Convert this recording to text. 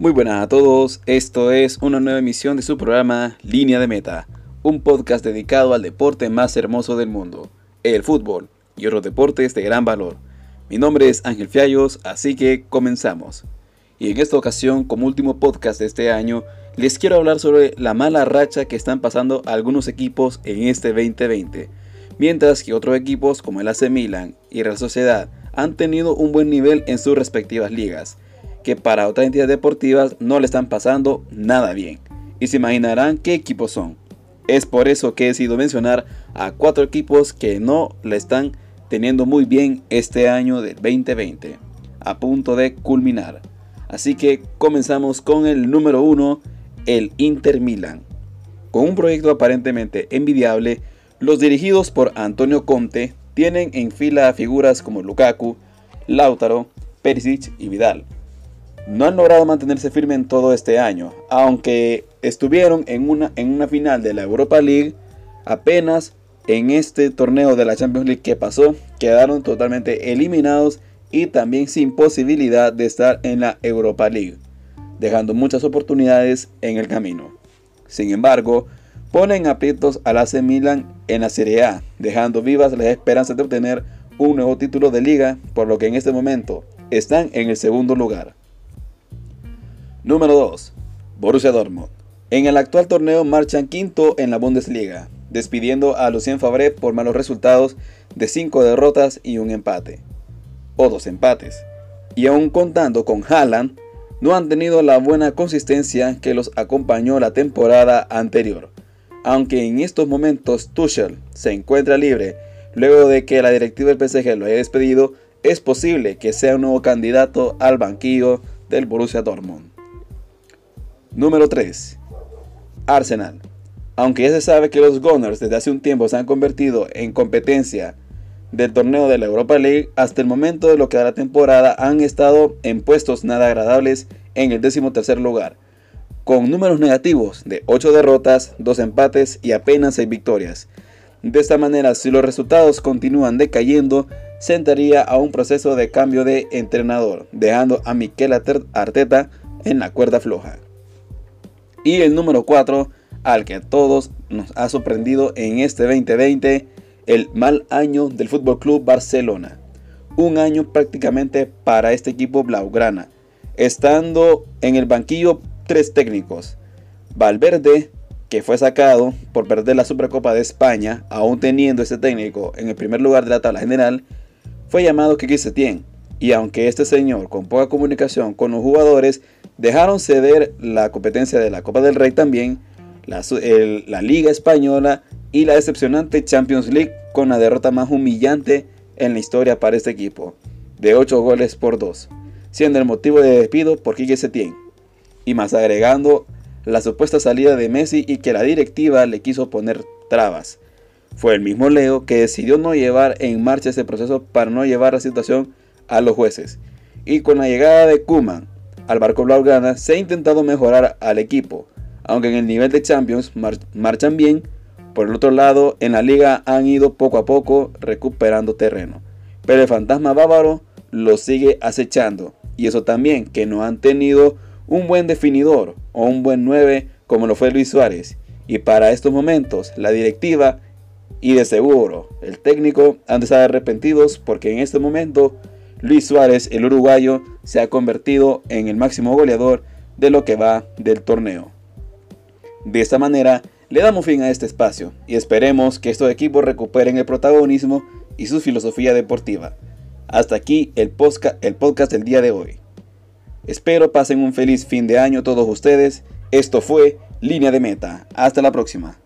Muy buenas a todos, esto es una nueva emisión de su programa Línea de Meta, un podcast dedicado al deporte más hermoso del mundo, el fútbol y otros deportes de gran valor. Mi nombre es Ángel Fiallos, así que comenzamos. Y en esta ocasión, como último podcast de este año, les quiero hablar sobre la mala racha que están pasando algunos equipos en este 2020, mientras que otros equipos como el AC Milan y Real Sociedad han tenido un buen nivel en sus respectivas ligas que para otras entidades deportivas no le están pasando nada bien. Y se imaginarán qué equipos son. Es por eso que he decidido mencionar a cuatro equipos que no le están teniendo muy bien este año del 2020, a punto de culminar. Así que comenzamos con el número uno, el Inter Milan. Con un proyecto aparentemente envidiable, los dirigidos por Antonio Conte tienen en fila figuras como Lukaku, Lautaro, Perisic y Vidal no han logrado mantenerse firme en todo este año, aunque estuvieron en una, en una final de la Europa League, apenas en este torneo de la Champions League que pasó, quedaron totalmente eliminados y también sin posibilidad de estar en la Europa League, dejando muchas oportunidades en el camino. Sin embargo, ponen aprietos al AC Milan en la Serie A, dejando vivas las esperanzas de obtener un nuevo título de liga, por lo que en este momento están en el segundo lugar. Número 2. Borussia Dortmund. En el actual torneo marchan quinto en la Bundesliga, despidiendo a Lucien Favre por malos resultados de 5 derrotas y un empate. O dos empates. Y aún contando con Haaland, no han tenido la buena consistencia que los acompañó la temporada anterior. Aunque en estos momentos Tuchel se encuentra libre luego de que la directiva del PSG lo haya despedido, es posible que sea un nuevo candidato al banquillo del Borussia Dortmund. Número 3. Arsenal. Aunque ya se sabe que los Gunners desde hace un tiempo se han convertido en competencia del torneo de la Europa League, hasta el momento de lo que da la temporada han estado en puestos nada agradables en el décimo tercer lugar, con números negativos de 8 derrotas, 2 empates y apenas 6 victorias. De esta manera, si los resultados continúan decayendo, se entraría a un proceso de cambio de entrenador, dejando a Mikel Arteta en la cuerda floja. Y el número 4, al que a todos nos ha sorprendido en este 2020, el mal año del Fútbol Club Barcelona. Un año prácticamente para este equipo blaugrana, estando en el banquillo tres técnicos. Valverde, que fue sacado por perder la Supercopa de España, aún teniendo ese técnico en el primer lugar de la tabla general, fue llamado Kiki Setién. Y aunque este señor, con poca comunicación con los jugadores, dejaron ceder la competencia de la Copa del Rey también, la, Liga Española y la decepcionante Champions League con la derrota más humillante en la historia para este equipo, de 8 goles por 2, siendo el motivo de despido por Quique Setién, y más agregando la supuesta salida de Messi y que la directiva le quiso poner trabas. Fue el mismo Leo que decidió no llevar en marcha ese proceso para no llevar la situación a los jueces. Y con la llegada de Kuman al barco blaugrana se ha intentado mejorar al equipo, aunque en el nivel de Champions marchan bien, por el otro lado en la liga han ido poco a poco recuperando terreno. Pero el fantasma bávaro lo sigue acechando y eso también que no han tenido un buen definidor o un buen 9 como lo fue Luis Suárez. Y para estos momentos la directiva y de seguro el técnico han de estar arrepentidos porque en este momento Luis Suárez, el uruguayo, se ha convertido en el máximo goleador de lo que va del torneo. De esta manera, le damos fin a este espacio y esperemos que estos equipos recuperen el protagonismo y su filosofía deportiva. Hasta aquí el, podcast, el podcast del día de hoy. Espero pasen un feliz fin de año todos ustedes. Esto fue Línea de Meta. Hasta la próxima.